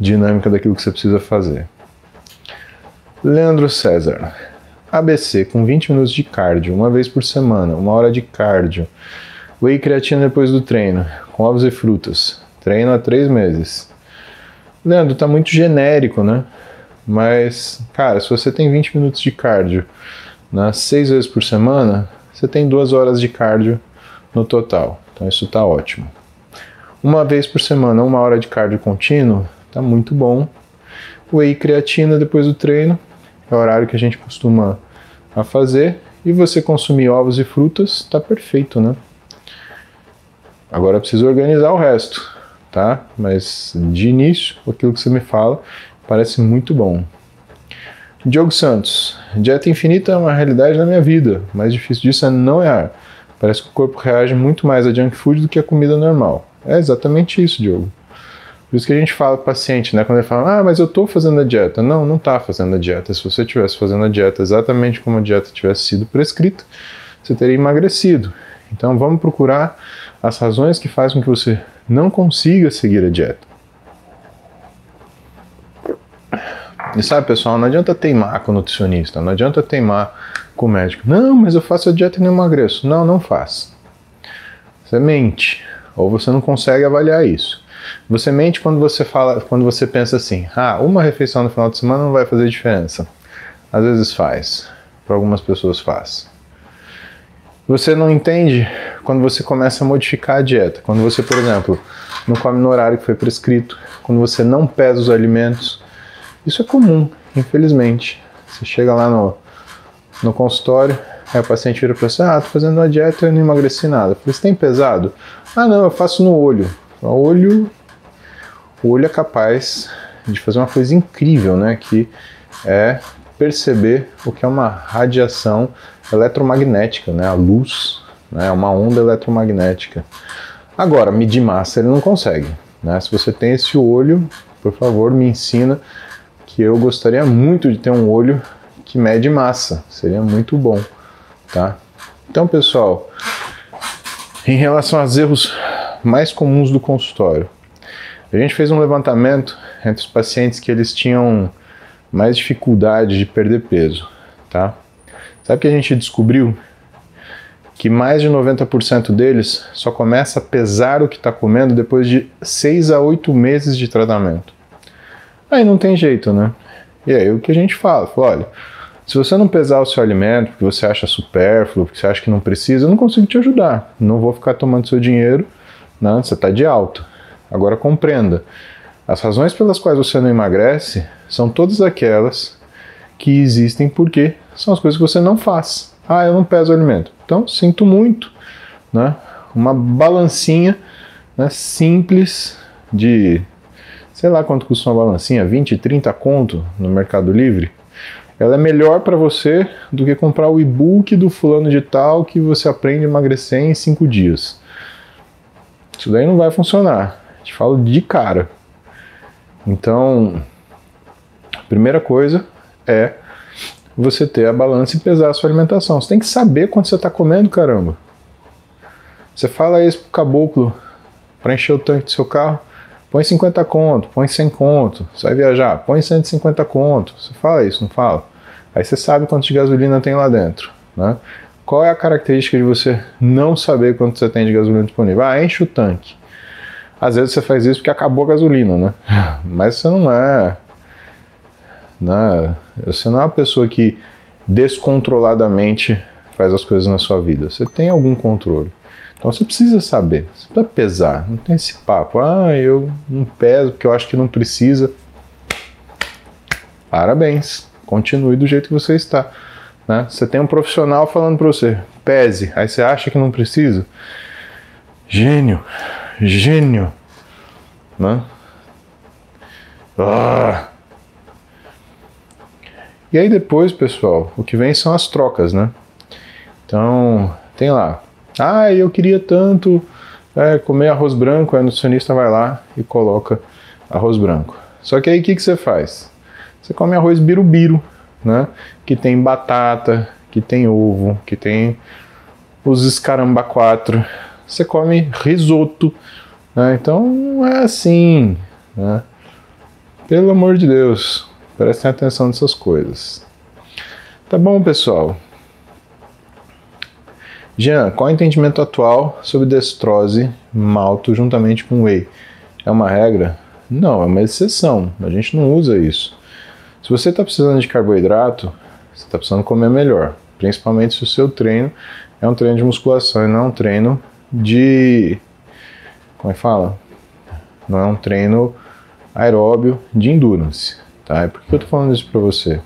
dinâmica daquilo que você precisa fazer. Leandro César. ABC com 20 minutos de cardio, uma vez por semana, uma hora de cardio. Whey creatina depois do treino, com ovos e frutas. Treino há três meses. Leandro, tá muito genérico, né? Mas, cara, se você tem 20 minutos de cardio né, seis vezes por semana, você tem duas horas de cardio no total. Então isso tá ótimo. Uma vez por semana, uma hora de cardio contínuo, tá muito bom. Whey creatina depois do treino, é o horário que a gente costuma a fazer. E você consumir ovos e frutas, tá perfeito, né? Agora preciso organizar o resto tá? Mas de início, aquilo que você me fala parece muito bom. Diogo Santos, dieta infinita é uma realidade na minha vida. Mais difícil disso é não errar. Parece que o corpo reage muito mais a junk food do que a comida normal. É exatamente isso, Diogo. Por isso que a gente fala para paciente, né? Quando ele fala, ah, mas eu estou fazendo a dieta. Não, não está fazendo a dieta. Se você estivesse fazendo a dieta exatamente como a dieta tivesse sido prescrita, você teria emagrecido. Então vamos procurar as razões que fazem com que você não consiga seguir a dieta. E sabe, pessoal, não adianta teimar com o nutricionista, não adianta teimar com o médico. Não, mas eu faço a dieta e não emagreço. Não, não faz. Você mente, ou você não consegue avaliar isso. Você mente quando você fala, quando você pensa assim: "Ah, uma refeição no final de semana não vai fazer diferença". Às vezes faz, para algumas pessoas faz. Você não entende quando você começa a modificar a dieta. Quando você, por exemplo, não come no horário que foi prescrito, quando você não pesa os alimentos. Isso é comum, infelizmente. Você chega lá no, no consultório, aí o paciente vira para você: Ah, tô fazendo uma dieta e eu não emagreci nada. Eu falei: Você tem pesado? Ah, não, eu faço no olho. O olho, o olho é capaz de fazer uma coisa incrível, né? Que é perceber o que é uma radiação eletromagnética, né? A luz né? uma onda eletromagnética. Agora, medir massa ele não consegue. Né? Se você tem esse olho, por favor, me ensina que eu gostaria muito de ter um olho que mede massa. Seria muito bom, tá? Então, pessoal, em relação aos erros mais comuns do consultório, a gente fez um levantamento entre os pacientes que eles tinham mais dificuldade de perder peso, tá? Sabe que a gente descobriu que mais de 90% deles só começa a pesar o que está comendo depois de 6 a 8 meses de tratamento. Aí não tem jeito, né? E aí o que a gente fala? fala olha, se você não pesar o seu alimento porque você acha supérfluo, porque você acha que não precisa, eu não consigo te ajudar. Não vou ficar tomando seu dinheiro, né? você está de alta. Agora compreenda, as razões pelas quais você não emagrece são todas aquelas que existem porque são as coisas que você não faz. Ah, eu não peso alimento. Então, sinto muito, né? Uma balancinha né, simples de, sei lá quanto custa uma balancinha, 20, 30 conto no Mercado Livre. Ela é melhor para você do que comprar o e-book do fulano de tal que você aprende a emagrecer em 5 dias. Isso daí não vai funcionar. Te falo de cara. Então, a primeira coisa é você ter a balança e pesar a sua alimentação. Você tem que saber quanto você está comendo, caramba. Você fala isso pro caboclo para encher o tanque do seu carro. Põe 50 conto, põe 100 conto. Você vai viajar, põe 150 conto. Você fala isso, não fala? Aí você sabe quanto de gasolina tem lá dentro, né? Qual é a característica de você não saber quanto você tem de gasolina disponível? Ah, enche o tanque. Às vezes você faz isso porque acabou a gasolina, né? <laughs> Mas você não é. Né? Você não é uma pessoa que descontroladamente faz as coisas na sua vida. Você tem algum controle. Então você precisa saber, você precisa pesar. Não tem esse papo, ah, eu não peso porque eu acho que não precisa. Parabéns, continue do jeito que você está. Né? Você tem um profissional falando para você, pese, aí você acha que não precisa. Gênio, gênio. Né? Ah. E aí depois, pessoal, o que vem são as trocas, né? Então, tem lá. Ah, eu queria tanto é, comer arroz branco. Aí o nutricionista vai lá e coloca arroz branco. Só que aí o que, que você faz? Você come arroz birubiru, né? Que tem batata, que tem ovo, que tem os escaramba quatro. Você come risoto. Né? Então não é assim. Né? Pelo amor de Deus, prestem atenção nessas coisas. Tá bom, pessoal? Jean, qual é o entendimento atual sobre destrose malto juntamente com whey? É uma regra? Não, é uma exceção. A gente não usa isso. Se você está precisando de carboidrato, você está precisando comer melhor. Principalmente se o seu treino é um treino de musculação e não é um treino de. Como é que fala? Não é um treino aeróbio de endurance. Tá? E por que eu estou falando isso para você?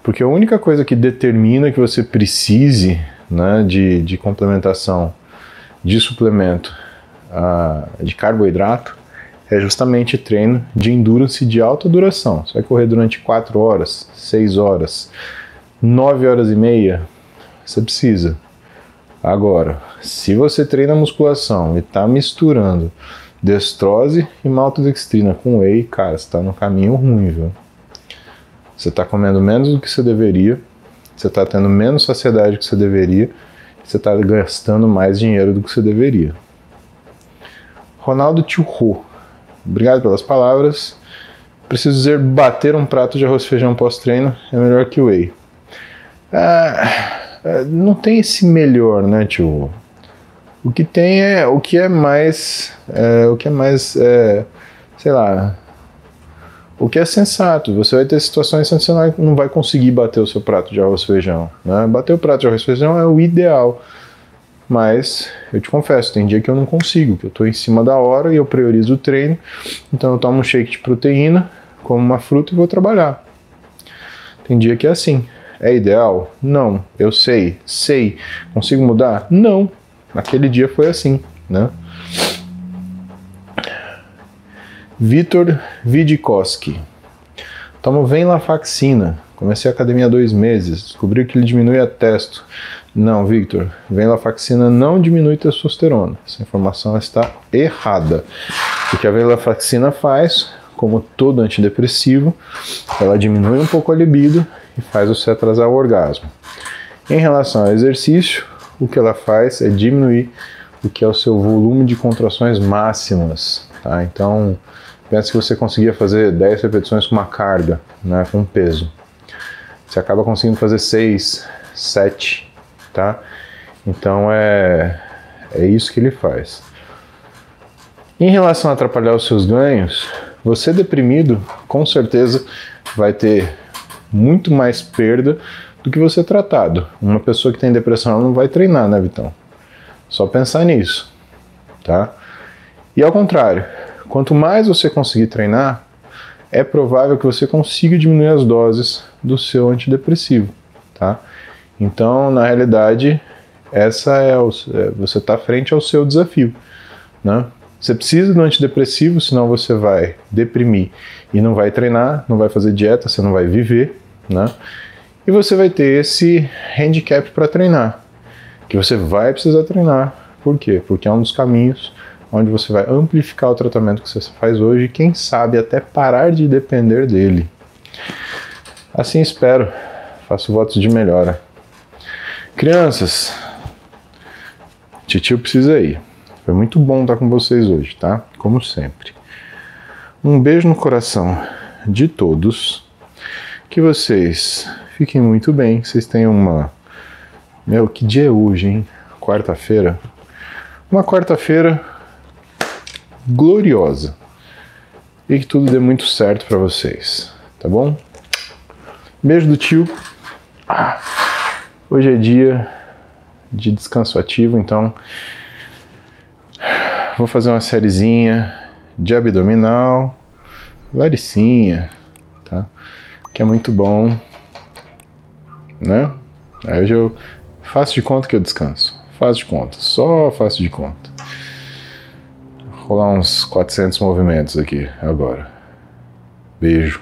Porque a única coisa que determina que você precise né, de, de complementação de suplemento uh, de carboidrato é justamente treino de endurance de alta duração. Você vai correr durante 4 horas, 6 horas, 9 horas e meia, você precisa. Agora, se você treina musculação e está misturando destrose e maltodextrina com whey, cara, você está no caminho ruim, viu? Você está comendo menos do que você deveria, você está tendo menos saciedade do que você deveria, você está gastando mais dinheiro do que você deveria. Ronaldo Tchurro, obrigado pelas palavras. Preciso dizer, bater um prato de arroz e feijão pós-treino é melhor que o whey. Ah, ah, não tem esse melhor, né, tio? O que tem é o que é mais, é, o que é mais, é, sei lá, o que é sensato. Você vai ter situações onde você não vai conseguir bater o seu prato de arroz e feijão. Né? Bater o prato de arroz e feijão é o ideal. Mas eu te confesso, tem dia que eu não consigo, que eu estou em cima da hora e eu priorizo o treino. Então eu tomo um shake de proteína, como uma fruta e vou trabalhar. Tem dia que é assim. É ideal? Não. Eu sei, sei. Consigo mudar? Não. Naquele dia foi assim, né? Vitor Vidikoski. Tomo Venlafaxina. Comecei a academia há dois meses. Descobri que ele diminui a testo. Não, Victor. Venlafaxina não diminui testosterona. Essa informação está errada. O que a venlafaxina faz, como todo antidepressivo, ela diminui um pouco a libido e faz você atrasar o orgasmo. Em relação ao exercício, o que ela faz é diminuir o que é o seu volume de contrações máximas. Tá? Então, Pensa que você conseguia fazer 10 repetições com uma carga, né, com um peso. Você acaba conseguindo fazer 6, 7, tá? Então é, é isso que ele faz. Em relação a atrapalhar os seus ganhos, você deprimido com certeza vai ter muito mais perda do que você tratado. Uma pessoa que tem depressão não vai treinar, né, Vitão? Só pensar nisso, tá? E ao contrário, Quanto mais você conseguir treinar, é provável que você consiga diminuir as doses do seu antidepressivo, tá? Então, na realidade, essa é, o, é você está frente ao seu desafio, né? Você precisa do antidepressivo, senão você vai deprimir e não vai treinar, não vai fazer dieta, você não vai viver, né? E você vai ter esse handicap para treinar, que você vai precisar treinar. Por quê? Porque é um dos caminhos onde você vai amplificar o tratamento que você faz hoje e, quem sabe, até parar de depender dele. Assim espero. Faço votos de melhora. Crianças, titio precisa ir. Foi muito bom estar com vocês hoje, tá? Como sempre. Um beijo no coração de todos. Que vocês fiquem muito bem. Vocês tenham uma. Meu, que dia é hoje, hein? Quarta-feira. Uma quarta-feira gloriosa. E que tudo dê muito certo para vocês, tá bom? Beijo do tio. Ah, hoje é dia de descanso ativo, então vou fazer uma sériezinha de abdominal, laricinha, tá? Que é muito bom, né? Aí hoje eu faço de conta que eu descanso. Faço de conta, só faço de conta. Vou rolar uns 400 movimentos aqui agora. Beijo.